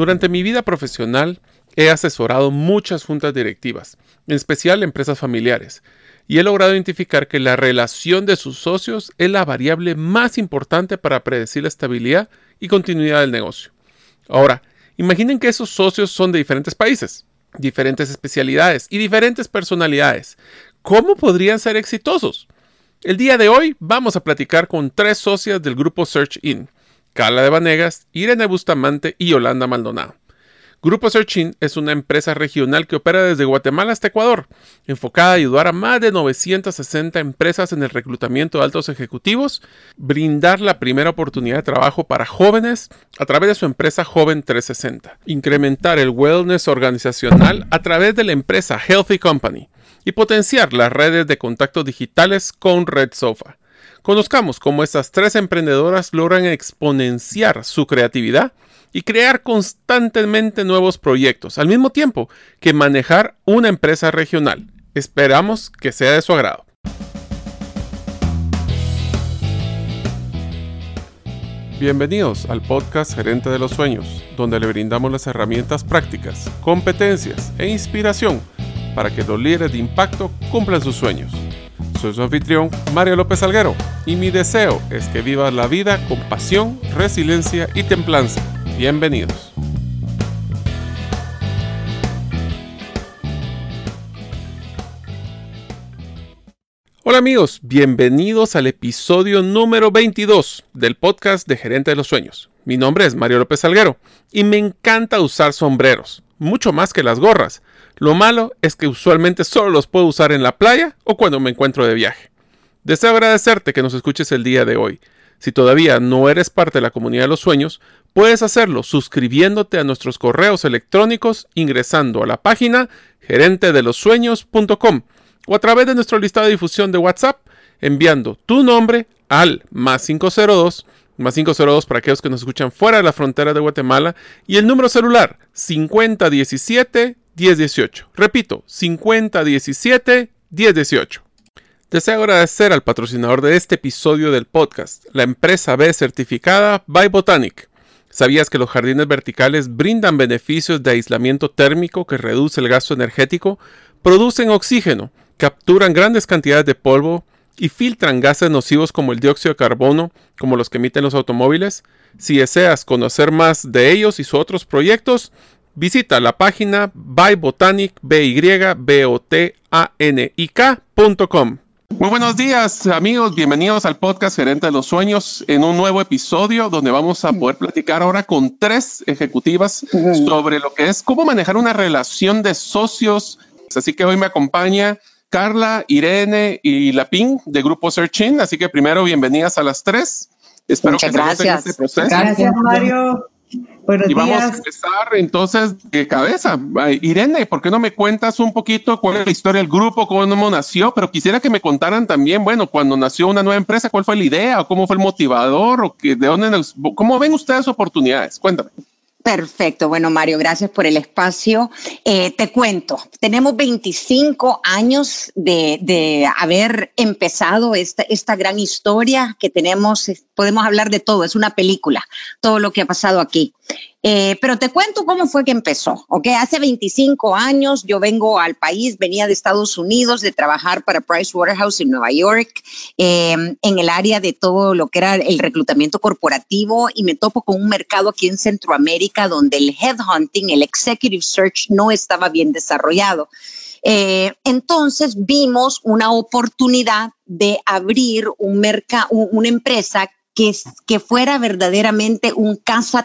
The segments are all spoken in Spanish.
Durante mi vida profesional he asesorado muchas juntas directivas, en especial empresas familiares, y he logrado identificar que la relación de sus socios es la variable más importante para predecir la estabilidad y continuidad del negocio. Ahora, imaginen que esos socios son de diferentes países, diferentes especialidades y diferentes personalidades. ¿Cómo podrían ser exitosos? El día de hoy vamos a platicar con tres socias del grupo Search In, Carla de Vanegas, Irene Bustamante y Yolanda Maldonado. Grupo Searchin es una empresa regional que opera desde Guatemala hasta Ecuador, enfocada a ayudar a más de 960 empresas en el reclutamiento de altos ejecutivos, brindar la primera oportunidad de trabajo para jóvenes a través de su empresa Joven 360, incrementar el wellness organizacional a través de la empresa Healthy Company y potenciar las redes de contactos digitales con Red Sofa. Conozcamos cómo estas tres emprendedoras logran exponenciar su creatividad y crear constantemente nuevos proyectos, al mismo tiempo que manejar una empresa regional. Esperamos que sea de su agrado. Bienvenidos al podcast Gerente de los Sueños, donde le brindamos las herramientas prácticas, competencias e inspiración para que los líderes de impacto cumplan sus sueños. Soy su anfitrión, Mario López Alguero, y mi deseo es que vivas la vida con pasión, resiliencia y templanza Bienvenidos. Hola amigos, bienvenidos al episodio número 22 del podcast de Gerente de los Sueños. Mi nombre es Mario López Salguero y me encanta usar sombreros, mucho más que las gorras. Lo malo es que usualmente solo los puedo usar en la playa o cuando me encuentro de viaje. Deseo agradecerte que nos escuches el día de hoy. Si todavía no eres parte de la comunidad de los sueños, puedes hacerlo suscribiéndote a nuestros correos electrónicos ingresando a la página gerentedelosueños.com o a través de nuestro listado de difusión de WhatsApp enviando tu nombre al más 502 más 502 para aquellos que nos escuchan fuera de la frontera de Guatemala y el número celular 5017 1018. Repito, 5017 1018. Deseo agradecer al patrocinador de este episodio del podcast, la empresa B certificada by Botanic. ¿Sabías que los jardines verticales brindan beneficios de aislamiento térmico que reduce el gasto energético, producen oxígeno, capturan grandes cantidades de polvo y filtran gases nocivos como el dióxido de carbono, como los que emiten los automóviles? Si deseas conocer más de ellos y sus otros proyectos, visita la página bybotanic.com. Muy buenos días amigos, bienvenidos al podcast Gerente de los Sueños en un nuevo episodio donde vamos a poder platicar ahora con tres ejecutivas sobre lo que es cómo manejar una relación de socios. Así que hoy me acompaña Carla, Irene y Lapín de Grupo Searching. Así que primero bienvenidas a las tres. Espero Muchas que gracias. Este proceso. Gracias Mario y vamos a empezar entonces de cabeza. Irene, ¿por qué no me cuentas un poquito cuál es la historia del grupo, cómo nació? Pero quisiera que me contaran también, bueno, cuando nació una nueva empresa, ¿cuál fue la idea cómo fue el motivador o que, de dónde, cómo ven ustedes oportunidades? Cuéntame. Perfecto, bueno Mario, gracias por el espacio. Eh, te cuento, tenemos 25 años de, de haber empezado esta, esta, gran historia que tenemos, podemos hablar de todo, es una película, todo lo que ha pasado aquí. Eh, pero te cuento cómo fue que empezó, ¿ok? Hace 25 años yo vengo al país, venía de Estados Unidos de trabajar para Price Waterhouse en Nueva York, em, en el área de todo lo que era el reclutamiento corporativo y me topo con un mercado aquí en Centroamérica donde el headhunting, el executive search no estaba bien desarrollado. Eh, entonces vimos una oportunidad de abrir un mercado, una empresa que, fuera verdaderamente un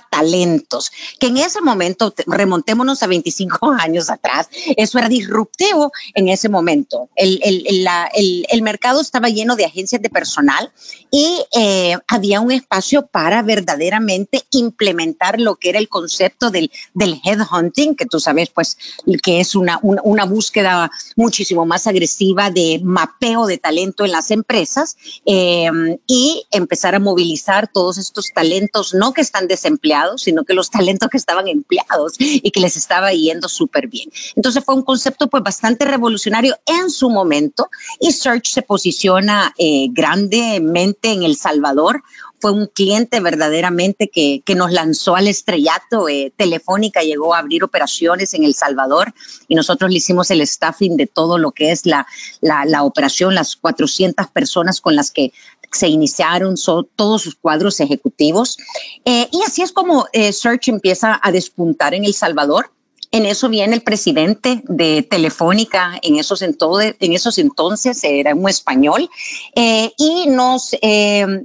talentos, que en ese momento, remontémonos a 25 años atrás, eso era disruptivo en ese momento. El, el, mercado estaba lleno de agencias de personal y eh, había un espacio para verdaderamente implementar lo que era el concepto del, del headhunting, que tú sabes, pues, que es una, una, búsqueda muchísimo más agresiva de mapeo de talento en las empresas eh, y empezar a movilizar todos estos talentos, no que están desempleados, sino que los talentos que estaban empleados y que les estaba yendo súper bien. Entonces fue un concepto pues bastante revolucionario en su momento y Search se posiciona eh, grandemente en El Salvador, fue un cliente verdaderamente que, que nos lanzó al estrellato. Eh, Telefónica llegó a abrir operaciones en El Salvador y nosotros le hicimos el staffing de todo lo que es la, la, operación, las 400 personas con las que se iniciaron todos sus cuadros ejecutivos. Eh, y así es como eh, Search empieza a despuntar en El Salvador. En eso viene el presidente de Telefónica, en esos, entonces, en esos entonces era un español, eh, y nos,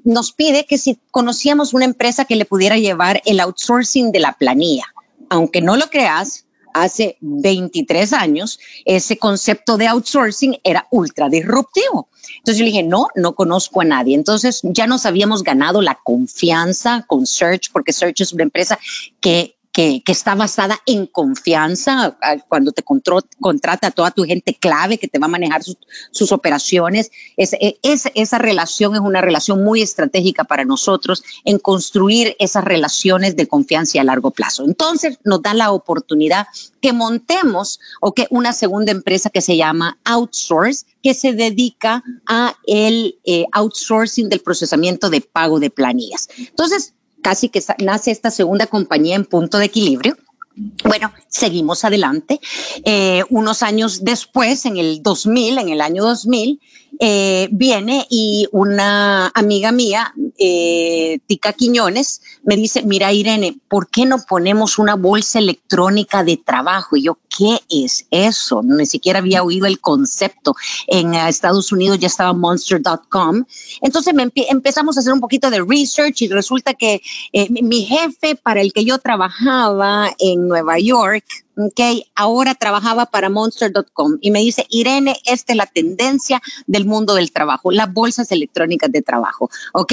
nos pide que si conocíamos una empresa que le pudiera llevar el outsourcing de la planilla. Aunque no lo creas, hace 23 años, ese concepto de outsourcing era ultra disruptivo. Entonces yo le dije, no, no conozco a nadie. Entonces ya nos habíamos ganado la confianza con Search, porque Search es una empresa que que, está basada en confianza, cuando te contrata a toda tu gente clave que te va a manejar sus, operaciones. Es, e, es, esa relación es una relación muy estratégica para nosotros en construir esas relaciones de confianza a largo plazo. Entonces nos da la oportunidad que montemos o que una segunda empresa que se llama Outsource, que se dedica a el eh, outsourcing del procesamiento de pago de planillas. Entonces, casi que nace esta segunda compañía en punto de equilibrio. Bueno, seguimos adelante. Eh, unos años después, en el 2000, en el año 2000, eh, viene y una amiga mía, eh, Tica Quiñones, me dice, mira Irene, ¿por qué no ponemos una bolsa electrónica de trabajo? Y yo, ¿qué es eso? Ni siquiera había oído el concepto. En eh, Estados Unidos ya estaba monster.com. Entonces empezamos a hacer un poquito de research y resulta que mi jefe para el que yo trabajaba en Nueva York, ok, ahora trabajaba para monster.com y me dice, Irene, esta es la tendencia del mundo del trabajo, las bolsas electrónicas de trabajo, ok,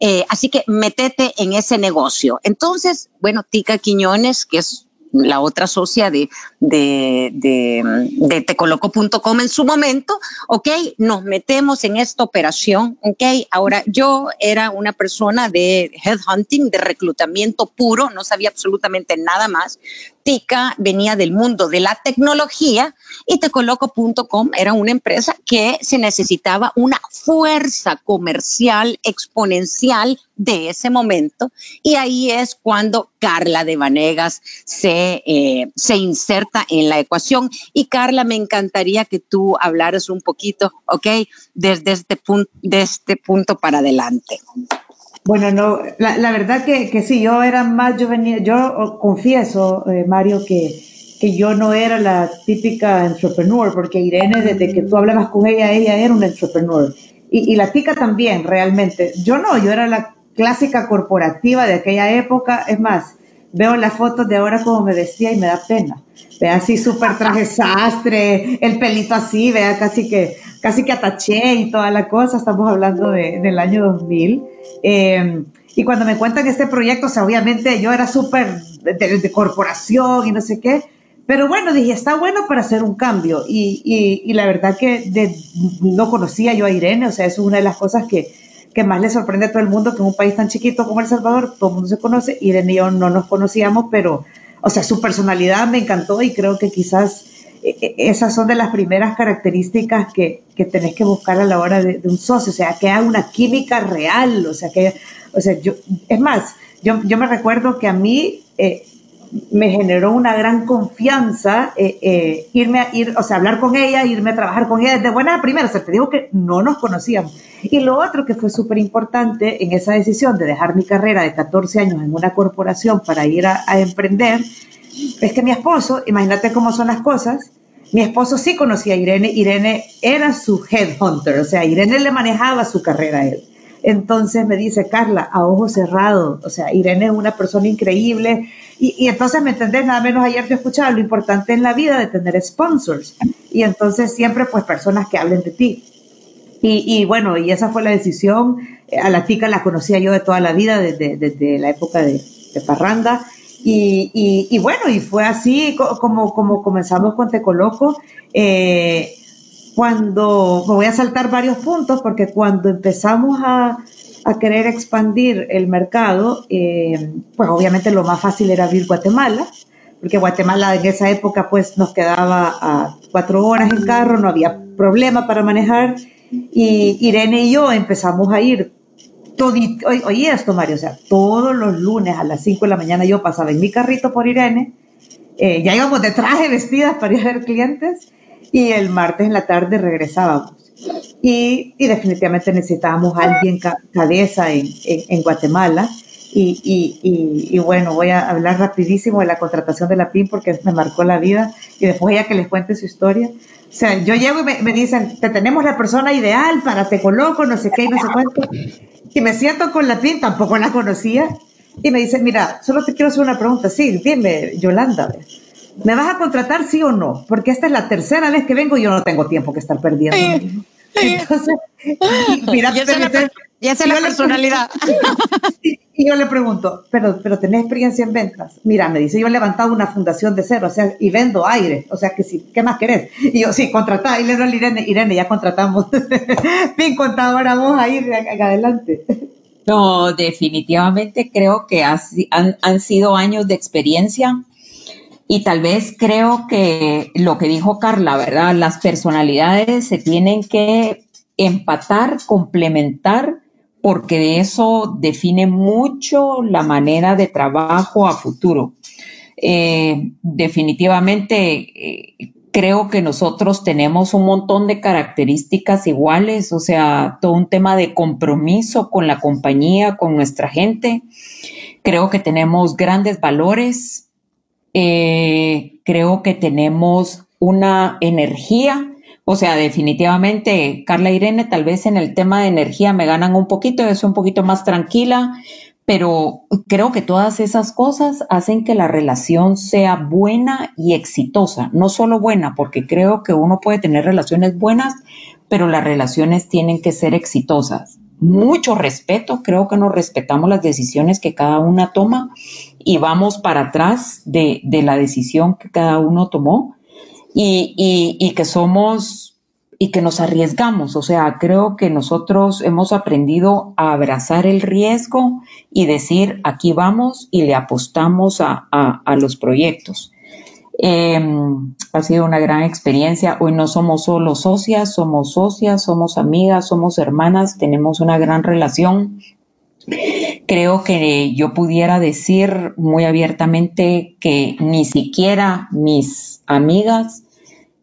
eh, así que metete en ese negocio. Entonces, bueno, Tica Quiñones, que es la otra socia de, de, de, tecoloco.com en su momento, ok, nos metemos en esta operación, ok, ahora yo era una persona de headhunting, de reclutamiento puro, no sabía absolutamente nada más, Venía del mundo de la tecnología y tecoloco.com era una empresa que se necesitaba una fuerza comercial exponencial de ese momento y ahí es cuando Carla de Vanegas se, eh, se inserta en la ecuación y Carla me encantaría que tú hablaras un poquito, ¿ok? Desde este, punto, de este punto para adelante. Bueno, no, la, verdad que, que, sí, yo era más, yo venía, yo confieso, eh, Mario, que, que yo no era la típica entrepreneur, porque Irene, desde que tú hablabas con ella, ella era una entrepreneur. Y, y la tica también, realmente. Yo no, yo era la clásica corporativa de aquella época. Es más, veo las fotos de ahora como me vestía y me da pena. Vea así súper traje sastre, el pelito así, vea casi que, casi que ataché y toda la cosa. Estamos hablando de, del año 2000. Eh, y cuando me cuentan este proyecto, o sea, obviamente yo era súper de, corporación y no sé qué, pero bueno, dije, está bueno para hacer un cambio. Y, y, y la verdad que no conocía yo a Irene, o sea, es una de las cosas que, que más le sorprende a todo el mundo, que en un país tan chiquito como El Salvador, todo el mundo se conoce, Irene y yo no nos conocíamos, pero, o sea, su personalidad me encantó y creo que quizás e, e, esas son de las primeras características que, que tenés que buscar a la hora de, un socio, o sea, que haya una química real, o sea, que, o sea, yo, es más, yo, yo me recuerdo que a mí eh, me generó una gran confianza eh, eh, irme a ir, o sea, hablar con ella, irme a trabajar con ella desde buena primera, o sea, te digo que no nos conocíamos. Y lo otro que fue súper importante en esa decisión de dejar mi carrera de 14 años en una corporación para ir a, a emprender, es que mi esposo, imagínate cómo son las cosas, mi esposo sí conocía a Irene, Irene era su headhunter, o sea, Irene le manejaba su carrera a él. Entonces me dice, Carla, a ojos cerrados, o sea, Irene es una persona increíble. Y, entonces, ¿me entendés? Nada menos ayer te escuchaba lo importante en la vida de tener sponsors. Y entonces siempre, pues, personas que hablen de ti. Y, bueno, y esa fue la decisión. A la tica la conocía yo de toda la vida, desde, la época de, Parranda. Y, bueno, y fue así como, como comenzamos con Te Coloco. Eh, cuando, me voy a saltar varios puntos porque cuando empezamos a, a querer expandir el mercado, eh, pues obviamente lo más fácil era abrir Guatemala, porque Guatemala en esa época pues nos quedaba a cuatro horas en carro, no había problema para manejar y Irene y yo empezamos a ir oye esto, Mario, o sea, todos los lunes a las 5 de la mañana yo pasaba en mi carrito por Irene, eh, ya íbamos de traje vestidas para ir a ver clientes y el martes en la tarde regresábamos. Y, y definitivamente necesitábamos a alguien cabeza en, en, Guatemala. Y, y, y, bueno, voy a hablar rapidísimo de la contratación de la PIN porque me marcó la vida y después ella que les cuente su historia. O sea, yo llego y me, me dicen, te tenemos la persona ideal para te coloco, no sé qué no sé cuánto. Y me siento con la PIN, tampoco la conocía. Y me dice, mira, solo te quiero hacer una pregunta. Sí, dime, Yolanda, ¿me vas a contratar sí o no? Porque esta es la tercera vez que vengo y yo no tengo tiempo que estar perdiendo. Entonces, mira, ya es la personalidad. y yo le pregunto, pero, pero ¿tenés experiencia en ventas? Mira, me dice, yo he levantado una fundación de cero, o sea, y vendo aire, o sea, que sí, ¿qué más querés? Y yo, sí, contratá, y le doy a Irene, Irene, ya contratamos. Bien contadora vos ahí, adelante. No, definitivamente creo que han, han sido años de experiencia y tal vez creo que lo que dijo Carla, ¿verdad? Las personalidades se tienen que empatar, complementar, porque de eso define mucho la manera de trabajo a futuro. Eh, definitivamente eh, creo que nosotros tenemos un montón de características iguales, o sea, todo un tema de compromiso con la compañía, con nuestra gente. Creo que tenemos grandes valores, eh, creo que tenemos una energía, o sea, definitivamente Carla Irene tal vez en el tema de energía me ganan un poquito, yo soy un poquito más tranquila, pero creo que todas esas cosas hacen que la relación sea buena y exitosa, no solo buena, porque creo que uno puede tener relaciones buenas, pero las relaciones tienen que ser exitosas. Mucho respeto, creo que nos respetamos las decisiones que cada una toma y vamos para atrás de, la decisión que cada uno tomó y, y que somos y que nos arriesgamos. O sea, creo que nosotros hemos aprendido a abrazar el riesgo y decir, aquí vamos y le apostamos a, los proyectos. Em, ha sido una gran experiencia. Hoy no somos solo socias, somos socias, somos amigas, somos hermanas, tenemos una gran relación. Creo que yo pudiera decir muy abiertamente que ni siquiera mis amigas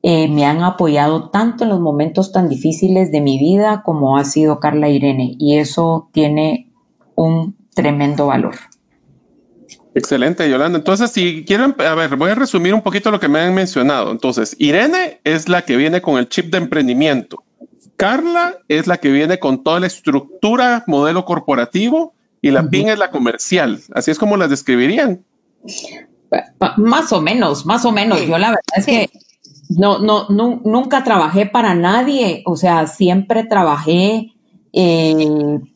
eh, me han apoyado tanto en los momentos tan difíciles de mi vida como ha sido Carla Irene y eso tiene un tremendo valor. Excelente, Yolanda. Entonces, si quieren, a ver, voy a resumir un poquito lo que me han mencionado. Entonces, Irene es la que viene con el chip de emprendimiento. Carla es la que viene con toda la estructura, modelo corporativo, y la PIN es la comercial. Así es como las describirían. Más o menos, más o menos. Yo la verdad es que no, no, nunca trabajé para nadie, o sea, siempre trabajé en,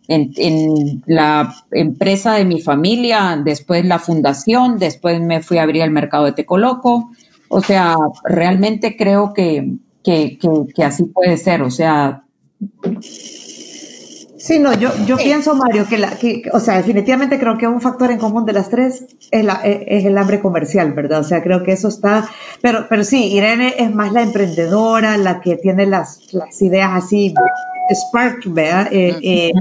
la empresa de mi familia, después la fundación, después me fui a abrir el mercado de Tecoloco, o sea, realmente creo que, que, que así puede ser, o sea, Sí, no, yo, yo pienso, Mario, que, la, que, o sea, definitivamente creo que un factor en común de las tres es, la, es el hambre comercial, ¿verdad? O sea, creo que eso está, pero, pero sí, Irene es más la emprendedora, la que tiene las, las ideas así, spark, ¿verdad? Eh, eh,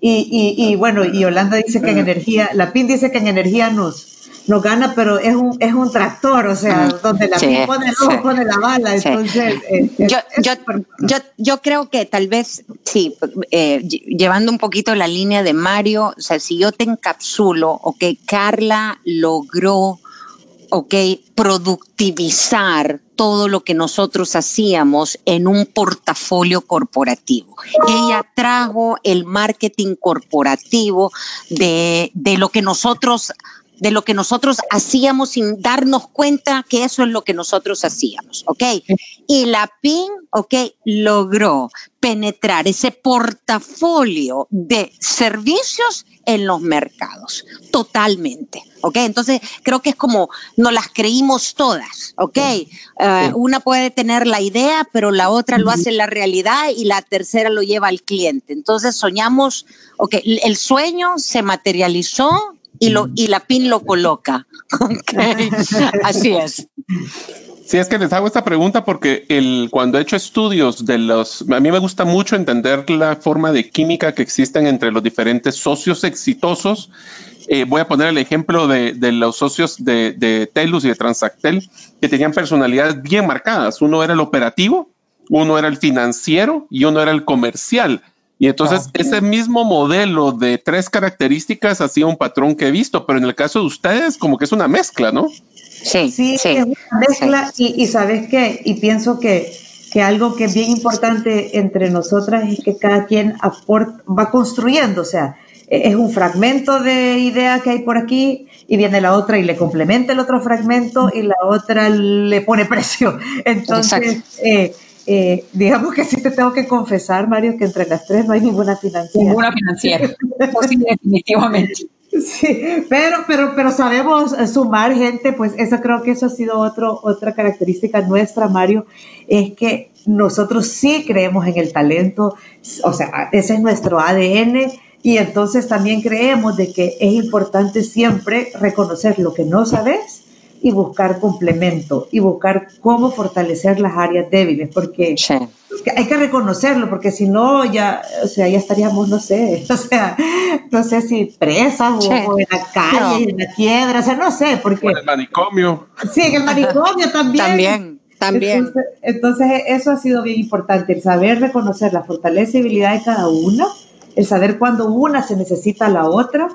y, y, y, bueno, y Yolanda dice que en energía, la PIN dice que en energía nos, no gana, pero es un, es un tractor, o sea, donde la pone el ojo, pone la bala. Entonces, eh, yo, yo, yo, yo, creo que tal vez, sí, eh, llevando un poquito la línea de Mario, o sea, si yo te encapsulo, ok, Carla logró, ok, productivizar todo lo que nosotros hacíamos en un portafolio corporativo. Ella trajo el marketing corporativo de, de lo que nosotros de lo que nosotros hacíamos sin darnos cuenta que eso es lo que nosotros hacíamos, ¿ok? Y la PIN, ¿ok? Logró penetrar ese portafolio de servicios en los mercados, totalmente, ¿ok? Entonces, creo que es como nos las creímos todas, ¿ok? Eh, una puede tener la idea, pero la otra lo hace la realidad y la tercera lo lleva al cliente. Entonces, soñamos, ¿ok? El sueño se materializó y, lo, y la PIN lo coloca. Así es. Sí, es que les hago esta pregunta porque cuando he hecho estudios de los, a mí me gusta mucho entender la forma de química que existen entre los diferentes socios exitosos. Eh, voy a poner el ejemplo de, de los socios de, de, Telus y de Transactel que tenían personalidades bien marcadas. Uno era el operativo, uno era el financiero y uno era el comercial. Y entonces ah, ese mismo modelo de tres características hacía un patrón que he visto, pero en el caso de ustedes como que es una mezcla, ¿no? Sí, sí, es una mezcla y, sabes qué, y pienso que, que, algo que es bien importante entre nosotras es que cada quien va construyendo, o sea, e, es un fragmento de idea que hay por aquí y viene la otra y le complementa el otro fragmento y la otra le pone precio. Entonces, eh, eh, digamos que sí te tengo que confesar, Mario, que entre las tres no hay ninguna financiera. Ninguna financiera, pues definitivamente. Sí, pero, pero, pero sabemos sumar gente, pues eso creo que eso ha sido otro, otra característica nuestra, Mario, es que nosotros sí creemos en el talento, o sea, ese es nuestro ADN y entonces también creemos de que es importante siempre reconocer lo que no sabes y buscar complemento y buscar cómo fortalecer las áreas débiles, porque hay que reconocerlo, porque si no, ya, o sea, ya estaríamos, no sé, o sea, no sé si presas o, en la calle, en la piedra, o sea, no sé, porque... en el manicomio. Sí, en el manicomio también. también. También. Entonces, eso ha sido bien importante, el saber reconocer la fortaleza y habilidad de cada una, el saber cuándo una se necesita a la otra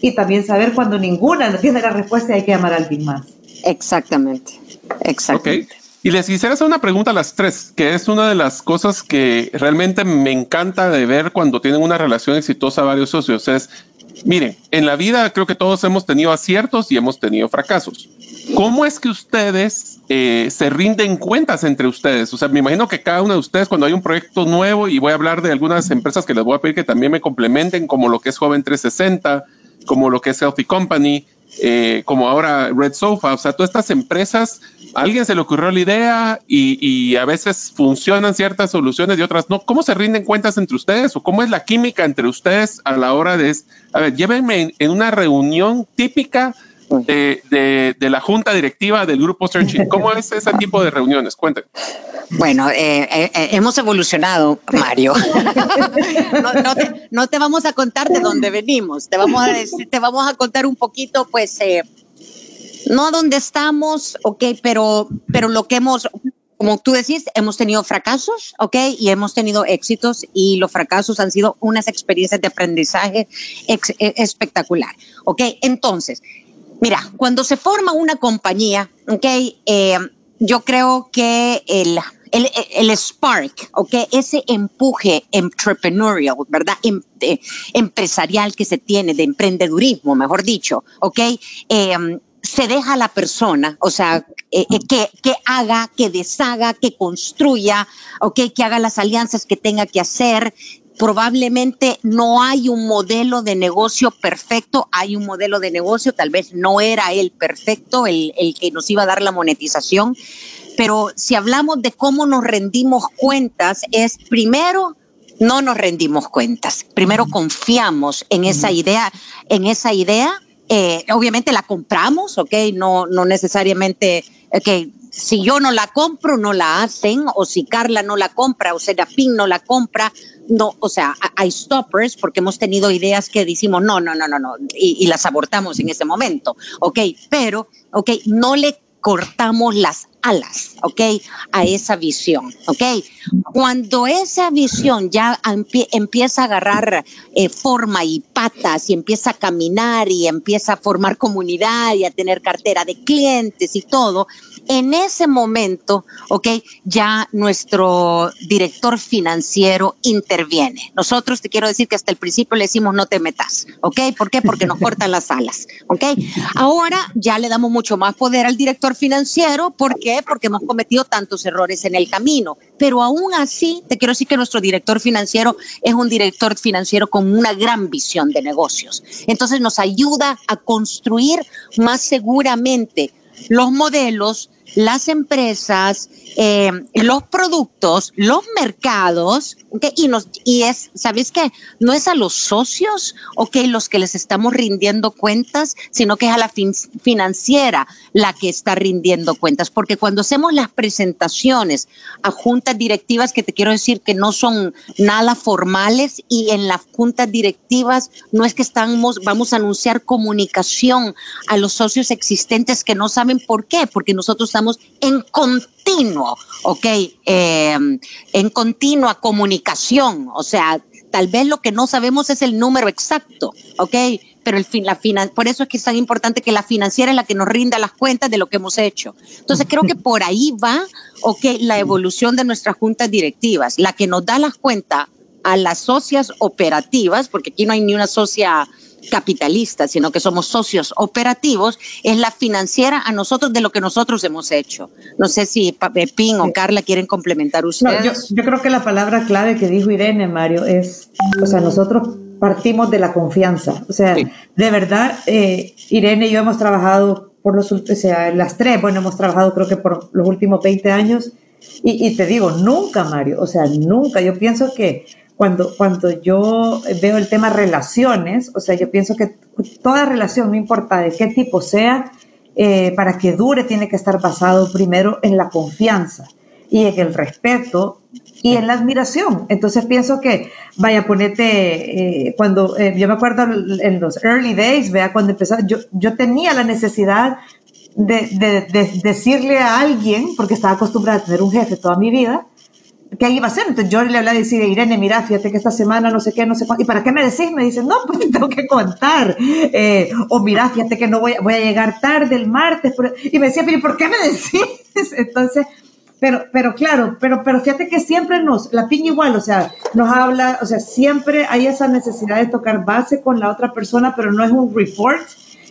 y también saber cuando ninguna no tiene la respuesta y hay que llamar a alguien más. Exactamente, exactamente. Y les quisiera hacer una pregunta a las tres, que es una de las cosas que realmente me encanta de ver cuando tienen una relación exitosa varios socios. Es, miren, en la vida creo que todos hemos tenido aciertos y hemos tenido fracasos. ¿Cómo es que ustedes eh, se rinden cuentas entre ustedes? O sea, me imagino que cada uno de ustedes cuando hay un proyecto nuevo, y voy a hablar de algunas empresas que les voy a pedir que también me complementen, como lo que es Joven 360, como lo que es Healthy Company, eh, como ahora Red Sofa, o sea, todas estas empresas, a alguien se le ocurrió la idea y, a veces funcionan ciertas soluciones y otras no. ¿Cómo se rinden cuentas entre ustedes o cómo es la química entre ustedes a la hora de, a ver, llévenme en una reunión típica de, la junta directiva del grupo Searching. ¿Cómo es ese tipo de reuniones? Cuéntenme. Bueno, eh, eh, eh, hemos evolucionado, Mario. no, te, vamos a contar de dónde venimos, te vamos a, te vamos a contar un poquito, pues, no dónde estamos, ok, pero, pero lo que hemos, como tú decís, hemos tenido fracasos, ¿ok? Y hemos tenido éxitos y los fracasos han sido unas experiencias de aprendizaje espectacular, ¿ok? Entonces, Mira, cuando se forma una compañía, ¿ok? Eh, yo creo que el, el, el, spark, ¿ok? Ese empuje entrepreneurial, ¿verdad? Em, empresarial que se tiene, de emprendedurismo, mejor dicho, ¿ok? Em, se deja a la persona, o sea, eh, eh, que, que, haga, que deshaga, que construya, ¿ok? Que haga las alianzas que tenga que hacer, probablemente no hay un modelo de negocio perfecto, hay un modelo de negocio, tal vez no era el perfecto, el, que nos iba a dar la monetización, pero si hablamos de cómo nos rendimos cuentas, es primero no nos rendimos cuentas. Primero confiamos en esa idea, en esa idea. Eh, obviamente la compramos, ¿ok? No, no necesariamente, que si yo no la compro, no la hacen, o si Carla no la compra, o Serapín no la compra, no, o sea, hay stoppers porque hemos tenido ideas que decimos, no, no, no, no, no, y, y las abortamos en ese momento, ¿ok? Pero, ¿ok? No le cortamos las alas, ¿ok? A esa visión, ¿ok? Cuando esa visión ya empieza a agarrar eh, forma y patas y empieza a caminar y empieza a formar comunidad y a tener cartera de clientes y todo, en ese momento, ¿ok? Ya nuestro director financiero interviene. Nosotros te quiero decir que hasta el principio le decimos no te metas, ¿ok? ¿Por qué? Porque nos cortan las alas, ¿ok? Ahora ya le damos mucho más poder al director financiero, ¿por Porque hemos cometido tantos errores en el camino, pero aún así te quiero decir que nuestro director financiero es un director financiero con una gran visión de negocios. Entonces nos ayuda a construir más seguramente los modelos las empresas, eh, los productos, los mercados, y, nos, y es, ¿sabes qué? No es a los socios, ok, los que les estamos rindiendo cuentas, sino que es a la financiera la que está rindiendo cuentas, porque cuando hacemos las presentaciones a juntas directivas, que te quiero decir que no son nada formales, y en las juntas directivas no es que estamos, vamos a anunciar comunicación a los socios existentes que no saben por qué, porque nosotros estamos en continuo, ¿ok? Em, en continua comunicación, o sea, tal vez lo que no sabemos es el número exacto, ¿ok? Pero el fin, la por eso es que es tan importante que la financiera es la que nos rinda las cuentas de lo que hemos hecho. Entonces creo que por ahí va, ¿ok? La evolución de nuestras juntas directivas, la que nos da las cuentas a las socias operativas, porque aquí no hay ni una socia capitalistas, sino que somos socios operativos, es la financiera a nosotros de lo que nosotros hemos hecho. No sé si Pepín o Carla quieren complementar ustedes. yo, creo que la palabra clave que dijo Irene, Mario, es, o sea, nosotros partimos de la confianza. O sea, de verdad, eh, Irene y yo hemos trabajado por los, o sea, las tres, bueno, hemos trabajado creo que por los últimos 20 años. Y, y te digo, nunca, Mario, o sea, nunca. Yo pienso que cuando, cuando yo veo el tema relaciones, o sea, yo pienso que toda relación, no importa de qué tipo sea, eh, para que dure tiene que estar basado primero en la confianza y en el respeto y en la admiración. Entonces pienso que, vaya, ponete, eh, cuando eh, yo me acuerdo en los early days, vea, cuando empezaba, yo, yo tenía la necesidad de, de, de decirle a alguien, porque estaba acostumbrada a tener un jefe toda mi vida, ¿qué iba a hacer? Entonces yo le hablé a decir, Irene, mira, fíjate que esta semana no sé qué, no sé cuánto. ¿Y para qué me decís? Me dicen, no, pues te tengo que contar. Eh, o mira, fíjate que no voy, voy a llegar tarde el martes. Y me decía, pero ¿por qué me decís? Entonces, pero, pero claro, pero, pero fíjate que siempre nos, la piña igual, o sea, nos habla, o sea, siempre hay esa necesidad de tocar base con la otra persona, pero no es un report,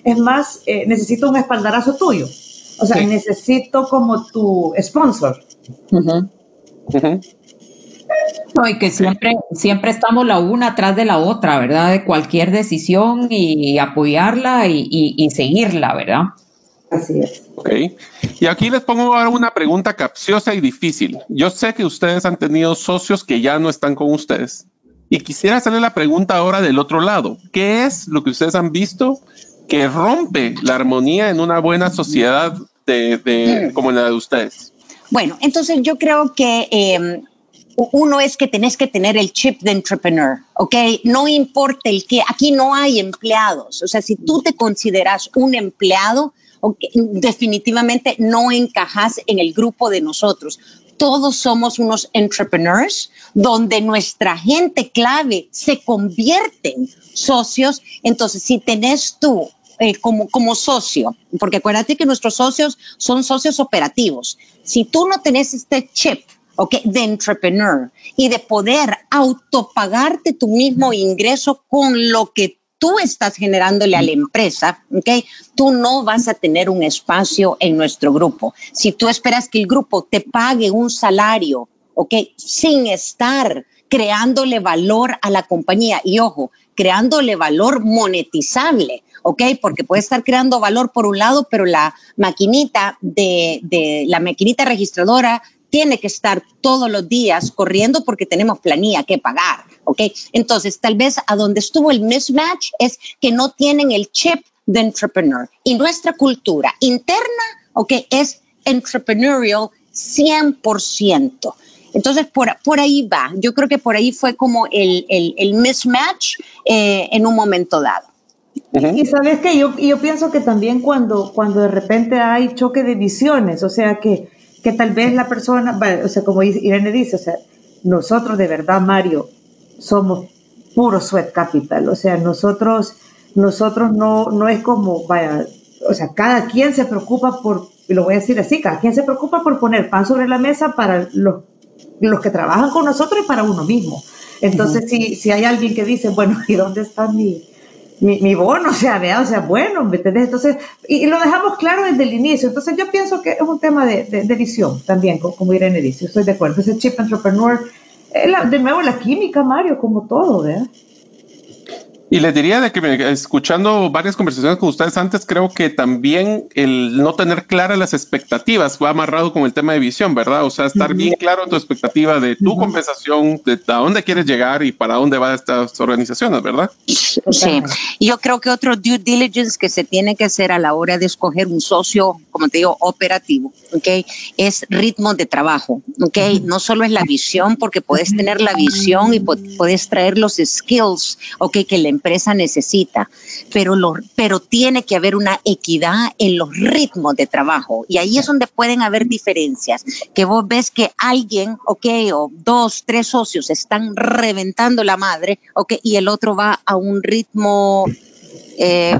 es más, eh, necesito un espaldarazo tuyo. O sea, necesito como tu sponsor. No, y que siempre, siempre estamos la una atrás de la otra, ¿verdad? De cualquier decisión y apoyarla y, seguirla, ¿verdad? Así es. Ok. Y aquí les pongo ahora una pregunta capciosa y difícil. Yo sé que ustedes han tenido socios que ya no están con ustedes. Y quisiera hacerle la pregunta ahora del otro lado. ¿Qué es lo que ustedes han visto que rompe la armonía en una buena sociedad de, como la de ustedes? Bueno, entonces yo creo que em, uno es que tenés que tener el chip de entrepreneur, ¿ok? No importa el qué, aquí no hay empleados. O sea, si tú te consideras un empleado, definitivamente no encajas en el grupo de nosotros. Todos somos unos entrepreneurs donde nuestra gente clave se convierte en socios. Entonces, si tenés tú eh, como, como socio, porque acuérdate que nuestros socios son socios operativos. Si tú no tenés este chip, ¿ok? De entrepreneur y de poder autopagarte tu mismo ingreso con lo que tú estás generándole a la empresa, ¿ok? Tú no vas a tener un espacio en nuestro grupo. Si tú esperas que el grupo te pague un salario, ¿ok? Sin estar creándole valor a la compañía y ojo, creándole valor monetizable, ¿ok? Porque puede estar creando valor por un lado, pero la maquinita de, de la maquinita registradora tiene que estar todos los días corriendo porque tenemos planilla que pagar, ¿ok? Entonces, tal vez a donde estuvo el mismatch es que no tienen el chip de entrepreneur. Y nuestra cultura interna, ¿ok? Es entrepreneurial 100%. Entonces, por, por ahí va. Yo creo que por ahí fue como el, el, mismatch eh, en un momento dado. Y sabes que yo, yo pienso que también cuando, cuando de repente hay choque de visiones, o sea que, que tal vez la persona, o sea, como Irene dice, o sea, nosotros de verdad, Mario, somos puro sweat capital, o sea, nosotros, nosotros no, no es como, vaya, o sea, cada quien se preocupa por, y lo voy a decir así, cada quien se preocupa por poner pan sobre la mesa para los, los que trabajan con nosotros y para uno mismo. Entonces, si, si hay alguien que dice, bueno, ¿y dónde está mi, mi, bono, o sea, vea, o sea, bueno, ¿me entendés? Entonces, y, lo dejamos claro desde el inicio. Entonces, yo pienso que es un tema de, de, visión también, como, Irene dice, estoy de acuerdo. Ese chip entrepreneur, de nuevo, la química, Mario, como todo, ¿verdad? Y les diría de que escuchando varias conversaciones con ustedes antes, creo que también el no tener claras las expectativas va amarrado con el tema de visión, ¿verdad? O sea, estar bien claro tu expectativa de tu compensación, de a dónde quieres llegar y para dónde van estas organizaciones, ¿verdad? Sí, yo creo que otro due diligence que se tiene que hacer a la hora de escoger un socio, como te digo, operativo, ¿ok? Es ritmo de trabajo, ¿ok? No solo es la visión, porque puedes tener la visión y puedes traer los skills, ¿ok? Que le empresa necesita, pero, lo, pero tiene que haber una equidad en los ritmos de trabajo. Y ahí es donde pueden haber diferencias, que vos ves que alguien, ok, o dos, tres socios están reventando la madre, ok, y el otro va a un ritmo eh,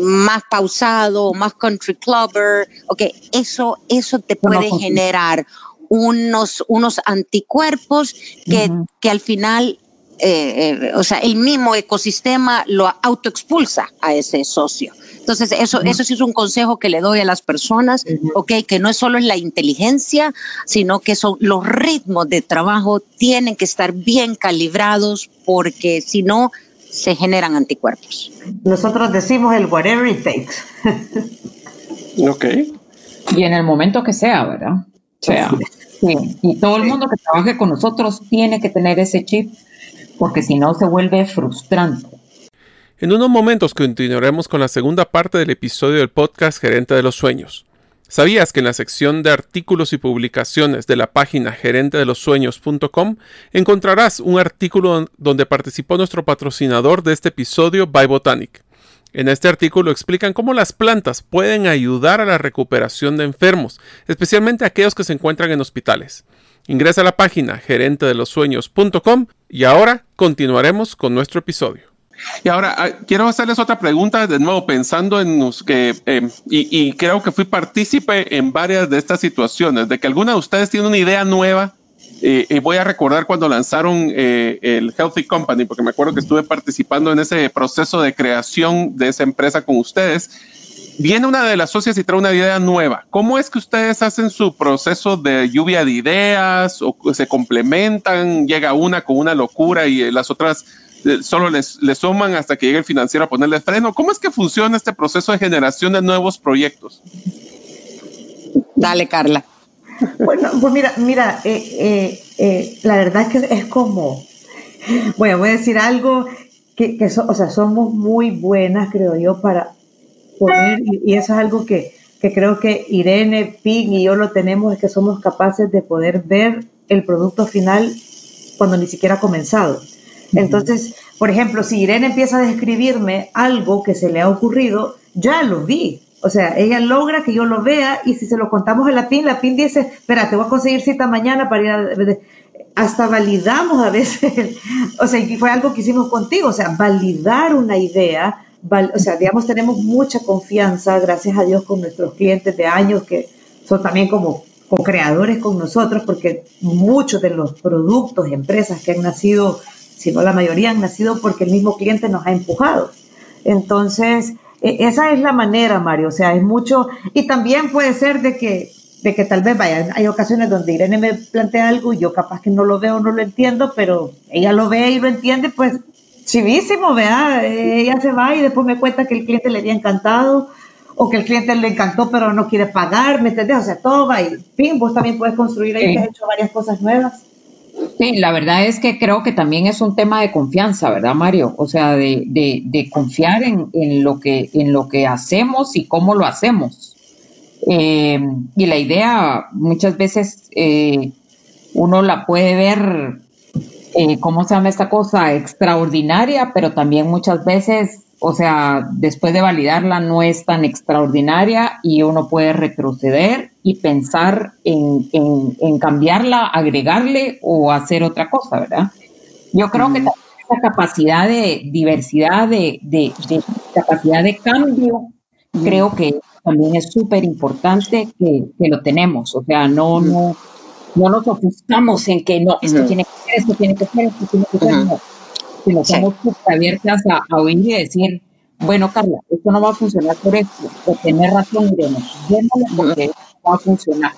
más pausado, más country clubber, ok, eso, eso te puede generar unos, unos anticuerpos que, que al final eh, eh, o sea, el mismo ecosistema lo autoexpulsa a ese socio. Entonces, eso, eso sí es un consejo que le doy a las personas, ok, que no es solo la inteligencia, sino que son los ritmos de trabajo tienen que estar bien calibrados porque si no, se generan anticuerpos. Nosotros decimos el whatever it takes. ok. Y en el momento que sea, ¿verdad? O sea, sí. Y todo el mundo que trabaje con nosotros tiene que tener ese chip porque si no se vuelve frustrante. En unos momentos continuaremos con la segunda parte del episodio del podcast Gerente de los Sueños. ¿Sabías que en la sección de artículos y publicaciones de la página gerentedelosueños.com encontrarás un artículo donde participó nuestro patrocinador de este episodio, By Botanic? En este artículo explican cómo las plantas pueden ayudar a la recuperación de enfermos, especialmente aquellos que se encuentran en hospitales. Ingresa a la página gerentedelosueños.com y ahora continuaremos con nuestro episodio. Y ahora ah, quiero hacerles otra pregunta de nuevo, pensando en que, em, y, creo que fui partícipe en varias de estas situaciones, de que alguna de ustedes tiene una idea nueva. Eh, y voy a recordar cuando lanzaron eh, el Healthy Company, porque me acuerdo que estuve participando en ese proceso de creación de esa empresa con ustedes viene una de las socias y trae una idea nueva. ¿Cómo es que ustedes hacen su proceso de lluvia de ideas o se complementan? Llega una con una locura y las otras eh, solo les, suman hasta que llegue el financiero a ponerle freno. ¿Cómo es que funciona este proceso de generación de nuevos proyectos? Dale, Carla. Bueno, pues mira, mira, eh, eh, la verdad es que es como, bueno, voy a decir algo que, o sea, somos muy buenas, creo yo, para, poner, y, eso es algo que, que, creo que Irene, Pig y yo lo tenemos, es que somos capaces de poder ver el producto final cuando ni siquiera ha comenzado. Entonces, por ejemplo, si Irene empieza a describirme algo que se le ha ocurrido, ya lo vi. O sea, ella logra que yo lo vea y si se lo contamos a la PIN, la PIN dice, espera, te voy a conseguir cita mañana para ir a... Hasta validamos a veces, o sea, y fue algo que hicimos contigo, o sea, validar una idea o sea, digamos, tenemos mucha confianza, gracias a Dios, con nuestros clientes de años que son también como co-creadores con nosotros, porque muchos de los productos empresas que han nacido, si no la mayoría, han nacido porque el mismo cliente nos ha empujado. Entonces, e, esa es la manera, Mario, o sea, es mucho, y también puede ser de que, de que tal vez vaya, hay ocasiones donde Irene me plantea algo y yo capaz que no lo veo, no lo entiendo, pero ella lo ve y lo entiende, pues chivísimo, vea, ella se va y después me cuenta que el cliente le había encantado o que el cliente le encantó pero no quiere pagar, ¿me entendés? O sea, todo va y fin, vos también puedes construir ahí, que has hecho varias cosas nuevas. Sí, la verdad es que creo que también es un tema de confianza, ¿verdad, Mario? O sea, de, de, confiar en, en, lo que, en lo que hacemos y cómo lo hacemos. Eh, y la idea muchas veces eh, uno la puede ver eh, ¿cómo se llama esta cosa? Extraordinaria, pero también muchas veces, o sea, después de validarla no es tan extraordinaria y uno puede retroceder y pensar en, cambiarla, agregarle o hacer otra cosa, ¿verdad? Yo creo que esa capacidad de diversidad, de, capacidad de cambio, creo que también es súper importante que, que, lo tenemos. O sea, no, no, no nos ofuscamos en que no, esto tiene que esto tiene que ser, esto tiene que ser, no. Sino somos abiertas a, oír y decir, bueno, Carla, esto no va a funcionar por esto, o tener razón, iremos, porque no va a funcionar.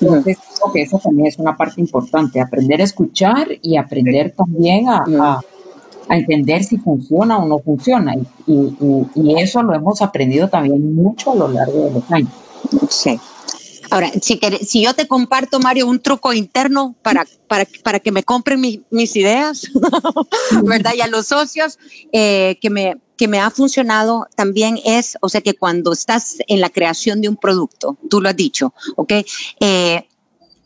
Entonces, creo que eso también es una parte importante, aprender a escuchar y aprender también a, a entender si funciona o no funciona. Y, y, eso lo hemos aprendido también mucho a lo largo de los años. Sí. Ahora, si, si yo te comparto, Mario, un truco interno para, para, para que me compren mis ideas, ¿verdad? Y a los socios, eh, que, me, que me ha funcionado también es, o sea, que cuando estás en la creación de un producto, tú lo has dicho, ¿ok? Eh,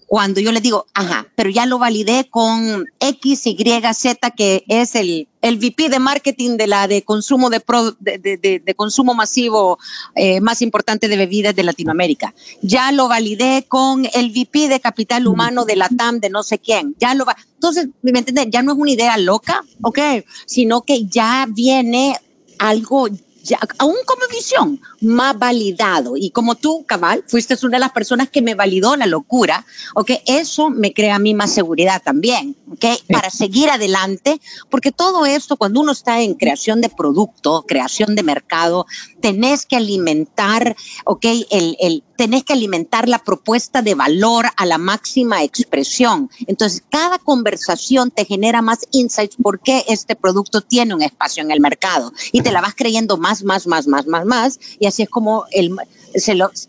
cuando yo le digo, ajá, pero ya lo validé con X, Y, Z, que es el, el VP de marketing de la de consumo de, de, consumo masivo eh, más importante de bebidas de Latinoamérica. Ya lo validé con el VP de capital humano de la TAM de no sé quién. Ya lo va. Entonces, ¿me entiendes? Ya no es una idea loca, ¿ok? Sino que ya viene algo ya, aún como visión, más validado. Y como tú, Cabal, fuiste una de las personas que me validó la locura, ¿ok? Eso me crea a mí más seguridad también, ¿ok? Para seguir adelante, porque todo esto, cuando uno está en creación de producto, creación de mercado, tenés que alimentar, ¿ok? El, el, tenés que alimentar la propuesta de valor a la máxima expresión. Entonces, cada conversación te genera más insights por qué este producto tiene un espacio en el mercado y te la vas creyendo más, más, más, más, más, más. Y así es como el,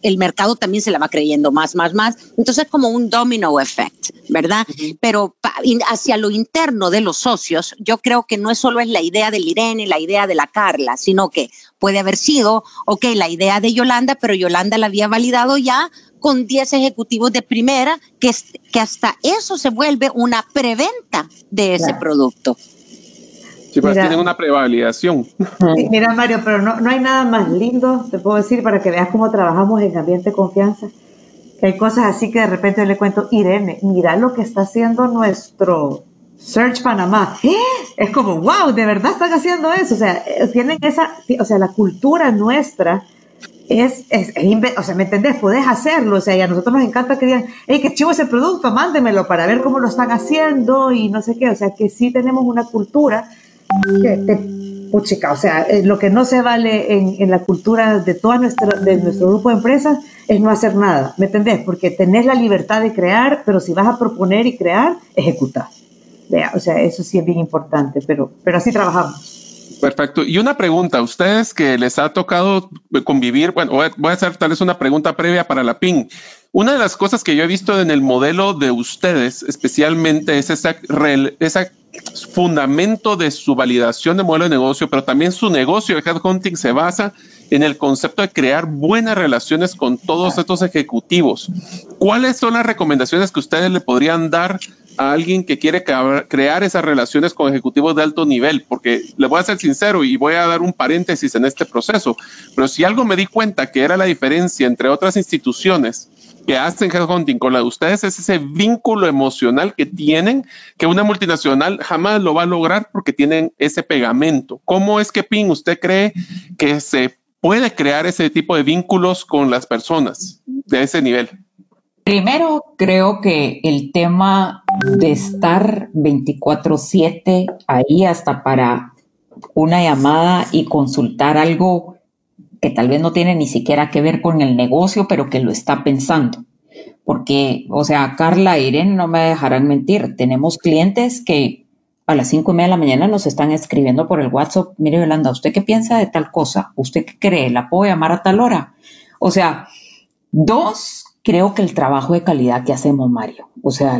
el mercado también se la va creyendo más, más, más. Entonces, es como un domino effect, ¿verdad? Pero hacia lo interno de los socios, yo creo que no es solo es la idea del Irene, la idea de la Carla, sino que puede haber sido, ok, la idea de Yolanda, pero Yolanda la había validado ya con 10 ejecutivos de primera, que, que hasta eso se vuelve una preventa de ese producto. Sí, pues tienen una prevalidación. mira, Mario, pero no, no hay nada más lindo, te puedo decir, para que veas cómo trabajamos en ambiente de confianza, que hay cosas así que de repente le cuento, Irene, mira lo que está haciendo nuestro Search Panamá. ¡Eh! Es como, wow, de verdad están haciendo eso. O sea, eh, tienen esa, o sea, la cultura nuestra es, es, o sea, ¿me entendés? Podés hacerlo, o sea, y a nosotros nos encanta que digan, hey, qué chivo ese producto, mándemelo para ver cómo lo están haciendo y no sé qué, o sea, que sí tenemos una cultura que puchica, o sea, eh, lo que no se vale en, en la cultura de toda nuestra, de nuestro grupo de empresas es no hacer nada, ¿me entendés? Porque tenés la libertad de crear, pero si vas a proponer y crear, ejecutar. O sea, eso sí es bien importante, pero, pero así trabajamos. Perfecto. Y una pregunta, ustedes que les ha tocado convivir, bueno, voy a hacer tal vez una pregunta previa para la PIN. Una de las cosas que yo he visto en el modelo de ustedes, especialmente, es ese fundamento de su validación de modelo de negocio, pero también su negocio de headhunting se basa en el concepto de crear buenas relaciones con todos estos ejecutivos. ¿Cuáles son las recomendaciones que ustedes le podrían dar a alguien que quiere crear esas relaciones con ejecutivos de alto nivel, porque le voy a ser sincero y voy a dar un paréntesis en este proceso, pero si algo me di cuenta que era la diferencia entre otras instituciones que hacen headhunting con la de ustedes es ese vínculo emocional que tienen que una multinacional jamás lo va a lograr porque tienen ese pegamento. ¿Cómo es que PIN usted cree que se puede crear ese tipo de vínculos con las personas de ese nivel? Primero, creo que el tema de estar 24/7 ahí hasta para una llamada y consultar algo que tal vez no tiene ni siquiera que ver con el negocio, pero que lo está pensando. Porque, o sea, Carla e Irene no me dejarán mentir, tenemos clientes que a las cinco y media de la mañana nos están escribiendo por el WhatsApp, mire Yolanda, ¿usted qué piensa de tal cosa? ¿Usted qué cree? ¿La puedo llamar a tal hora? O sea, dos, creo que el trabajo de calidad que hacemos, Mario, o sea,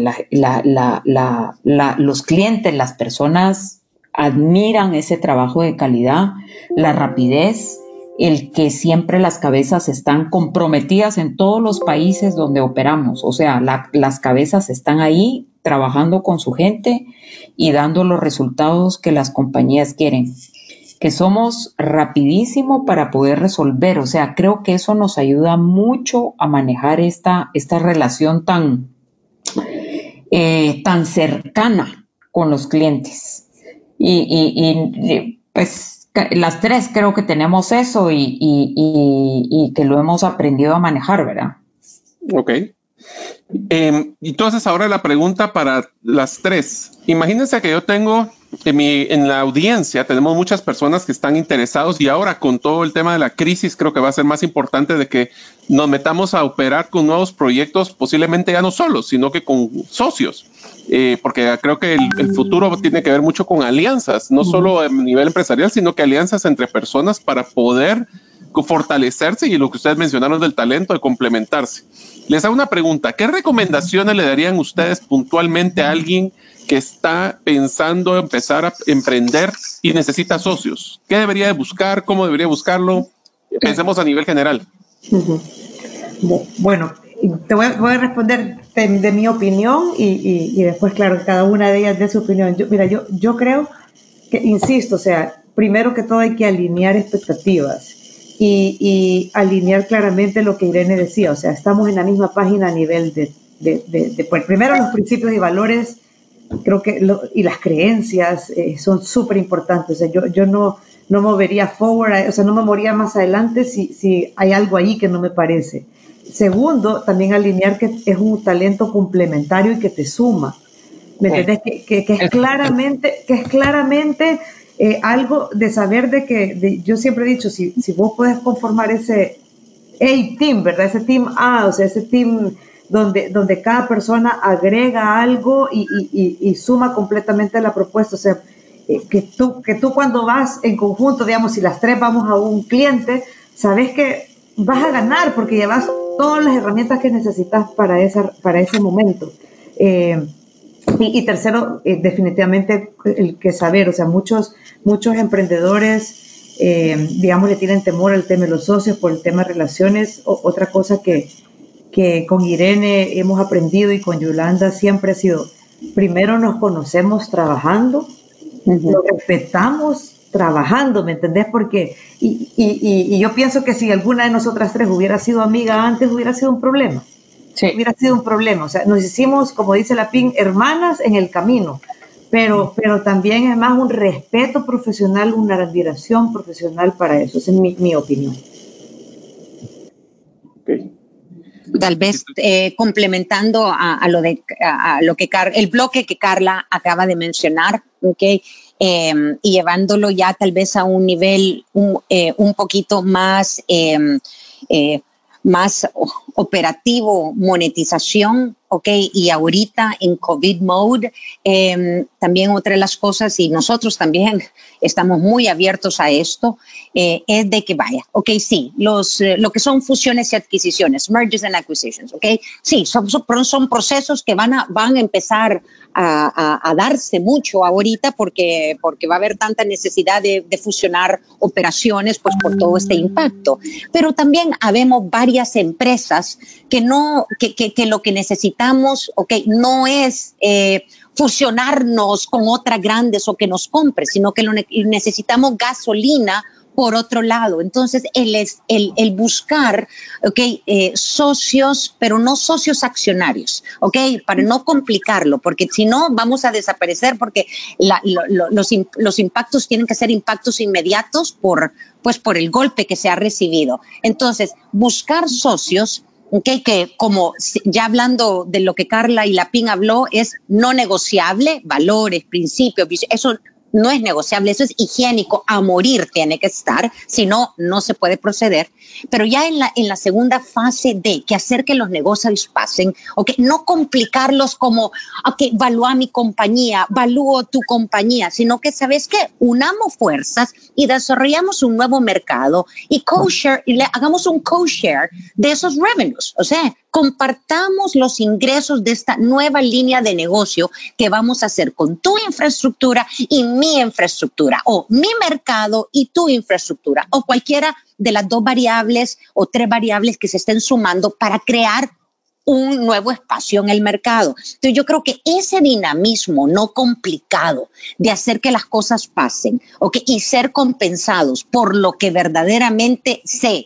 los clientes, las personas admiran ese trabajo de calidad, la rapidez, el que siempre las cabezas están comprometidas en todos los países donde operamos, o sea, las cabezas están ahí trabajando con su gente y dando los resultados que las compañías quieren que somos rapidísimo para poder resolver. O sea, creo que eso nos ayuda mucho a manejar esta, esta relación tan, eh, tan cercana con los clientes. Y, pues las tres creo que tenemos eso y, y, que lo hemos aprendido a manejar, ¿verdad? Ok. Eh, entonces ahora la pregunta para las tres. Imagínense que yo tengo en, mi, en la audiencia tenemos muchas personas que están interesados y ahora con todo el tema de la crisis creo que va a ser más importante de que nos metamos a operar con nuevos proyectos, posiblemente ya no solos, sino que con socios. Eh, porque creo que el, futuro tiene que ver mucho con alianzas, no solo a nivel empresarial, sino que alianzas entre personas para poder fortalecerse y lo que ustedes mencionaron del talento, de complementarse. Les hago una pregunta, ¿qué recomendaciones le darían ustedes puntualmente a alguien que está pensando empezar a emprender y necesita socios? ¿Qué debería de buscar? ¿Cómo debería buscarlo? Pensemos a nivel general. Bueno, te voy a, responder de, mi opinión y, después, claro, cada una de ellas de su opinión. Yo, mira, yo, yo creo que, insisto, o sea, primero que todo hay que alinear expectativas y, alinear claramente lo que Irene decía, o sea, estamos en la misma página a nivel de, de, pues, primero los principios y valores, creo que, y las creencias eh, son súper importantes, o sea, yo, yo no, no movería forward, o sea, no me moría más adelante si, si hay algo ahí que no me parece. Segundo, también alinear que es un talento complementario y que te suma. ¿Me entiendes? Que, que, es claramente, que es claramente eh, algo de saber de que, yo siempre he dicho, si, si vos puedes conformar ese A-team, ¿verdad? Ese team A, o sea, ese team donde, donde cada persona agrega algo y, y, y, suma completamente la propuesta. O sea, eh, que, tú, que tú cuando vas en conjunto, digamos, si las tres vamos a un cliente, sabes que vas a ganar porque llevas todas las herramientas que necesitas para, esa, para ese momento. Eh, y, tercero, eh, definitivamente el que saber, o sea, muchos, muchos emprendedores, eh, digamos, le tienen temor al tema de los socios por el tema de relaciones. otra cosa que, que con Irene hemos aprendido y con Yolanda siempre ha sido, primero nos conocemos trabajando, lo respetamos trabajando, ¿me entendés? Porque, y, y, y, yo pienso que si alguna de nosotras tres hubiera sido amiga antes, hubiera sido un problema. Sí. Hubiera sido un problema. O sea, nos hicimos, como dice la PIN, hermanas en el camino. Pero, pero también es más un respeto profesional, una admiración profesional para eso. Esa es mi, mi opinión. Tal vez eh, complementando a, lo de a, lo que el bloque que Carla acaba de mencionar, okay, Em, y llevándolo ya tal vez a un nivel un, eh, un poquito más, em, eh, más operativo, monetización, ¿ok? Y ahorita en COVID mode, em, también otra de las cosas, y nosotros también estamos muy abiertos a esto, eh, es de que vaya, ¿ok? Sí, los, lo que son fusiones y adquisiciones, mergers and acquisitions, ¿ok? Sí, son, son procesos que van a, van a empezar a, darse mucho ahorita porque, porque va a haber tanta necesidad de, fusionar operaciones pues por todo este impacto. Pero también habemos varias empresas que no, que, que, lo que necesitamos, ok, no es eh, fusionarnos con otras grandes o que nos compre, sino que necesitamos gasolina por otro lado. Entonces, el, el, el buscar okay, eh, socios, pero no socios accionarios, ¿ok? Para no complicarlo, porque si no, vamos a desaparecer porque los, los impactos tienen que ser impactos inmediatos por, pues, por el golpe que se ha recibido. Entonces, buscar socios Okay, que como ya hablando de lo que Carla y Lapín habló, es no negociable, valores, principios, eso no es negociable, eso es higiénico, a morir tiene que estar, si no, no se puede proceder. Pero ya en la, en la segunda fase de que hacer que los negocios pasen, o que no complicarlos como, ok, valúa mi compañía, valúo tu compañía, sino que, ¿sabes qué? Unamos fuerzas y desarrollamos un nuevo mercado y co-share, y le hagamos un co-share de esos revenues. O sea, compartamos los ingresos de esta nueva línea de negocio que vamos a hacer con tu infraestructura y mi infraestructura, o mi mercado y tu infraestructura, o cualquiera de las dos variables o tres variables que se estén sumando para crear un nuevo espacio en el mercado. Entonces yo creo que ese dinamismo no complicado de hacer que las cosas pasen y ser compensados por lo que verdaderamente se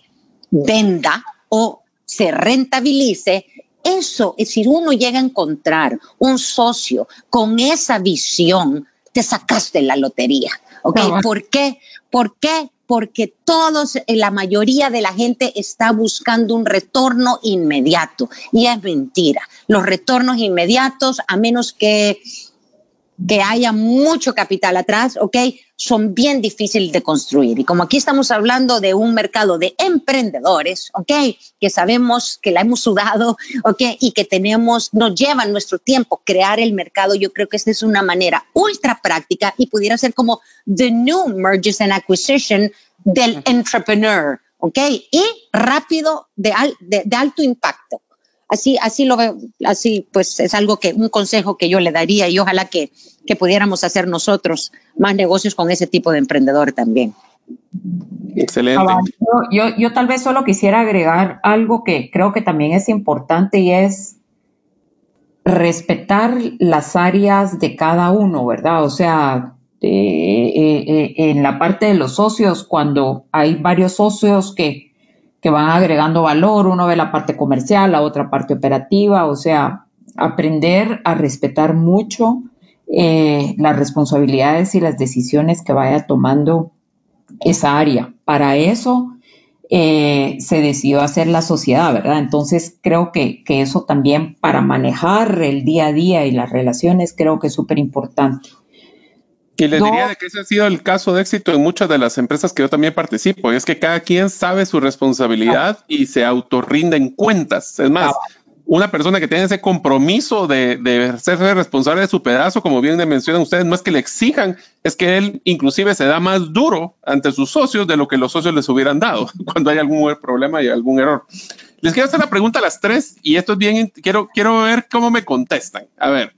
venda o se rentabilice, eso, es si uno llega a encontrar un socio con esa visión, te sacaste la lotería. ¿Ok? ¿Por qué? ¿Por qué? Porque todos, eh, la mayoría de la gente está buscando un retorno inmediato. Y es mentira. Los retornos inmediatos, a menos que que haya mucho capital atrás, ¿ok? Son bien difíciles de construir. Y como aquí estamos hablando de un mercado de emprendedores, ¿ok? Que sabemos que la hemos sudado, ¿ok? Y que tenemos, nos lleva nuestro tiempo crear el mercado, yo creo que esta es una manera ultra práctica y pudiera ser como the new mergers and acquisition del entrepreneur, ¿ok? Y rápido, de, de alto impacto. Así, así lo veo, así pues es algo que, un consejo que yo le daría y ojalá que, que pudiéramos hacer nosotros más negocios con ese tipo de emprendedor también. Excelente. Yo, yo, tal vez solo quisiera agregar algo que creo que también es importante y es respetar las áreas de cada uno, ¿verdad? O sea, eh, eh, eh, en la parte de los socios, cuando hay varios socios que que van agregando valor, uno ve la parte comercial, la otra parte operativa, o sea, aprender a respetar mucho eh, las responsabilidades y las decisiones que vaya tomando esa área. Para eso eh, se decidió hacer la sociedad, ¿verdad? Entonces creo que, que, eso también para manejar el día a día y las relaciones creo que es súper importante. Y le diría de que ese ha sido el caso de éxito en muchas de las empresas que yo también participo. es que cada quien sabe su responsabilidad y se autorrinden cuentas. Es más, una persona que tiene ese compromiso de, de ser responsable de su pedazo, como bien le mencionan ustedes, no es que le exijan, es que él inclusive se da más duro ante sus socios de lo que los socios les hubieran dado cuando hay algún problema y algún error. Les quiero hacer la pregunta a las tres y esto es bien, quiero, quiero ver cómo me contestan. A ver,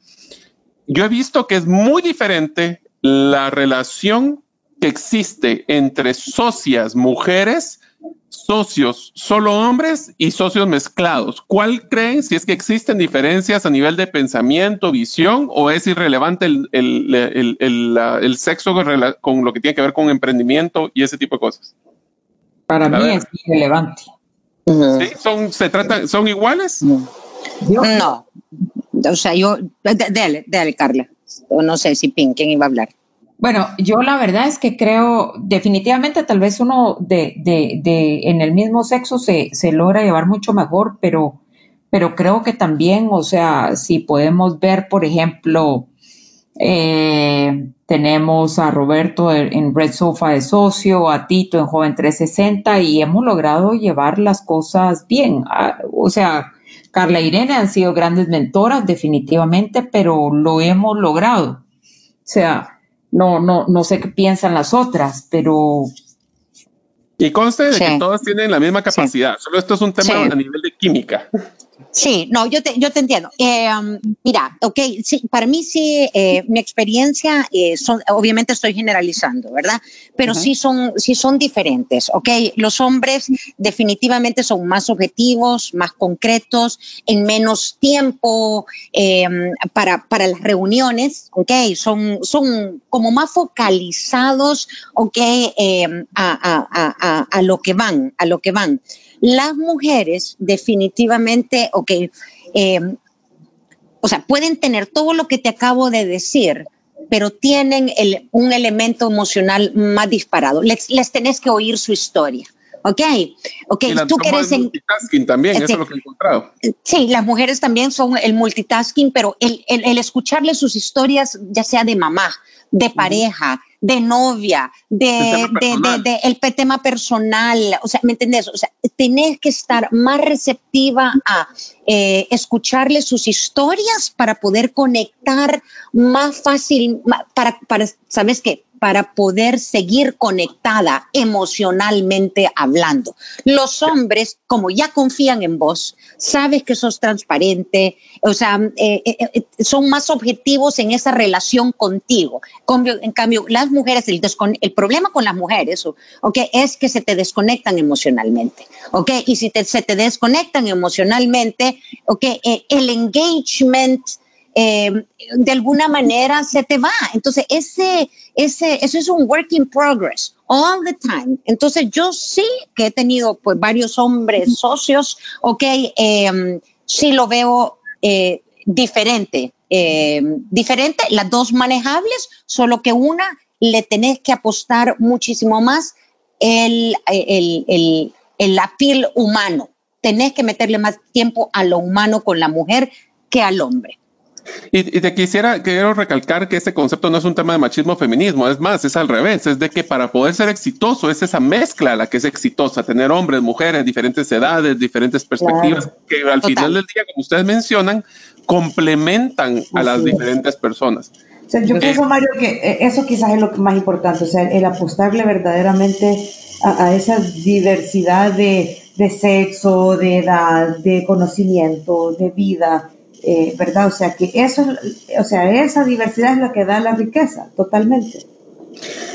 yo he visto que es muy diferente la relación que existe entre socias mujeres, socios solo hombres y socios mezclados. ¿Cuál creen si es que existen diferencias a nivel de pensamiento, visión o es irrelevante el, el, sexo con lo que tiene que ver con emprendimiento y ese tipo de cosas? Para mí es irrelevante. ¿Sí? ¿Son, se trata, ¿Son iguales? No. O sea, yo, dale, dale, Carla o no sé si Pink, ¿quién iba a hablar? Bueno, yo la verdad es que creo, definitivamente tal vez uno de, de, de en el mismo sexo se, se, logra llevar mucho mejor, pero, pero creo que también, o sea, si podemos ver, por ejemplo, eh, tenemos a Roberto en Red Sofa de socio, a Tito en Joven 360 y hemos logrado llevar las cosas bien. Ah, o sea, Carla e Irene han sido grandes mentoras definitivamente, pero lo hemos logrado. O sea, no, no, no sé qué piensan las otras, pero... Y conste de que todas tienen la misma capacidad, solo esto es un tema a nivel de química. Sí, no, yo te, yo te entiendo. Eh, mira, ok, sí, para mí sí, eh, mi experiencia, eh, son, obviamente estoy generalizando, ¿verdad? Pero sí, son, sí son diferentes, ok. Los hombres definitivamente son más objetivos, más concretos, en menos tiempo para, para las reuniones, ok. Son, son como más focalizados, ok, a, a, a, a lo que van, a lo que van. Las mujeres definitivamente, ok, eh, o sea, pueden tener todo lo que te acabo de decir, pero tienen un elemento emocional más disparado. Les, tenés que oír su historia. Ok, ok. tú quieres en multitasking también, eso es lo que he encontrado. Sí, las mujeres también son el multitasking, pero el, el, escucharle sus historias, ya sea de mamá, de pareja, de novia, de, de, el tema personal, o sea, ¿me entendés? O sea, tenés que estar más receptiva a eh, escucharle sus historias para poder conectar más fácil, para, para ¿sabes qué? Para poder seguir conectada emocionalmente hablando. Los hombres, como ya confían en vos, sabes que sos transparente, o sea, eh, eh, eh, son más objetivos en esa relación contigo. En cambio, las mujeres, el, el problema con las mujeres, okay, es que se te desconectan emocionalmente, ¿ok? Y si se te desconectan emocionalmente, ¿ok? el engagement eh, de alguna manera se te va. Entonces, ese, ese, eso es un work in progress all the time. Entonces, yo sí que he tenido pues varios hombres socios, ok, eh, sí lo veo eh, diferente. diferente, las dos manejables, solo que una le tenés que apostar muchísimo más el, el, el, el apil humano. Tenés que meterle más tiempo a lo humano con la mujer que al hombre. Y, te quisiera, quiero recalcar que este concepto no es un tema de machismo feminismo, es más, es al revés, es de que para poder ser exitoso es esa mezcla la que es exitosa, tener hombres, mujeres, diferentes edades, diferentes perspectivas, que al final del día, como ustedes mencionan, complementan a las diferentes personas. yo pienso, Mario, que eh, eso quizás es lo más importante, o sea, el apostarle verdaderamente a, esa diversidad de, de sexo, de edad, de conocimiento, de vida, eh, ¿verdad? O sea, que eso, o sea, esa diversidad es la que da la riqueza, totalmente.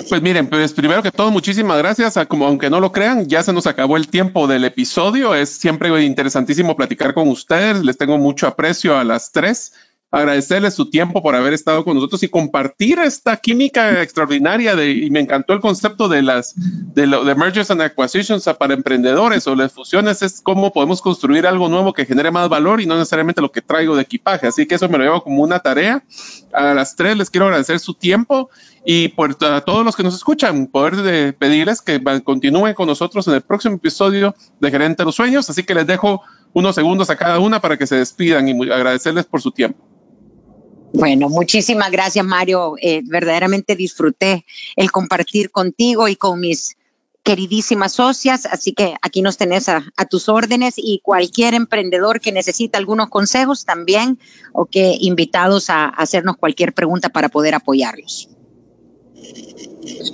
Pues miren, pues primero que todo, muchísimas gracias. A, como aunque no lo crean, ya se nos acabó el tiempo del episodio. Es siempre interesantísimo platicar con ustedes. Les tengo mucho aprecio a las tres agradecerles su tiempo por haber estado con nosotros y compartir esta química extraordinaria de, y me encantó el concepto de las de, lo, de mergers and acquisitions para emprendedores o las fusiones es cómo podemos construir algo nuevo que genere más valor y no necesariamente lo que traigo de equipaje. Así que eso me lo llevo como una tarea. A las tres les quiero agradecer su tiempo y por a todos los que nos escuchan, poder de pedirles que continúen con nosotros en el próximo episodio de Gerente de los Sueños. Así que les dejo unos segundos a cada una para que se despidan y agradecerles por su tiempo. Bueno, muchísimas gracias, Mario. Eh, verdaderamente disfruté el compartir contigo y con mis queridísimas socias, así que aquí nos tenés a, tus órdenes y cualquier emprendedor que necesite algunos consejos también o que invitados a, hacernos cualquier pregunta para poder apoyarlos.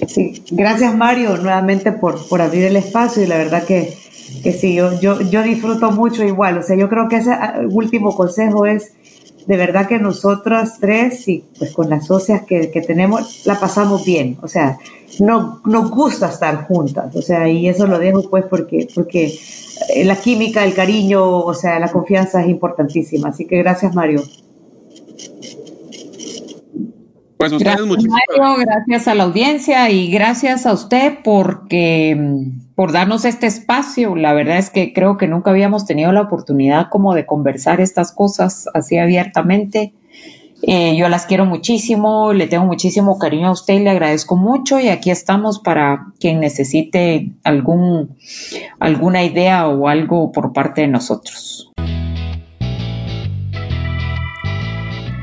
Sí, gracias Mario nuevamente por, por abrir el espacio y la verdad que, que sí, yo, yo, yo disfruto mucho igual, o sea, yo creo que ese ah, último consejo es de verdad que nosotras tres y pues con las socias que, tenemos la pasamos bien, o sea, no, nos gusta estar juntas, o sea, y eso lo dejo pues porque, porque eh, la química, el cariño, o sea, la confianza es importantísima, así que gracias Mario. Pues ustedes gracias, Mario, gracias a la audiencia y gracias a usted porque por darnos este espacio. La verdad es que creo que nunca habíamos tenido la oportunidad como de conversar estas cosas así abiertamente. Eh, yo las quiero muchísimo, le tengo muchísimo cariño a usted y le agradezco mucho y aquí estamos para quien necesite algún, alguna idea o algo por parte de nosotros.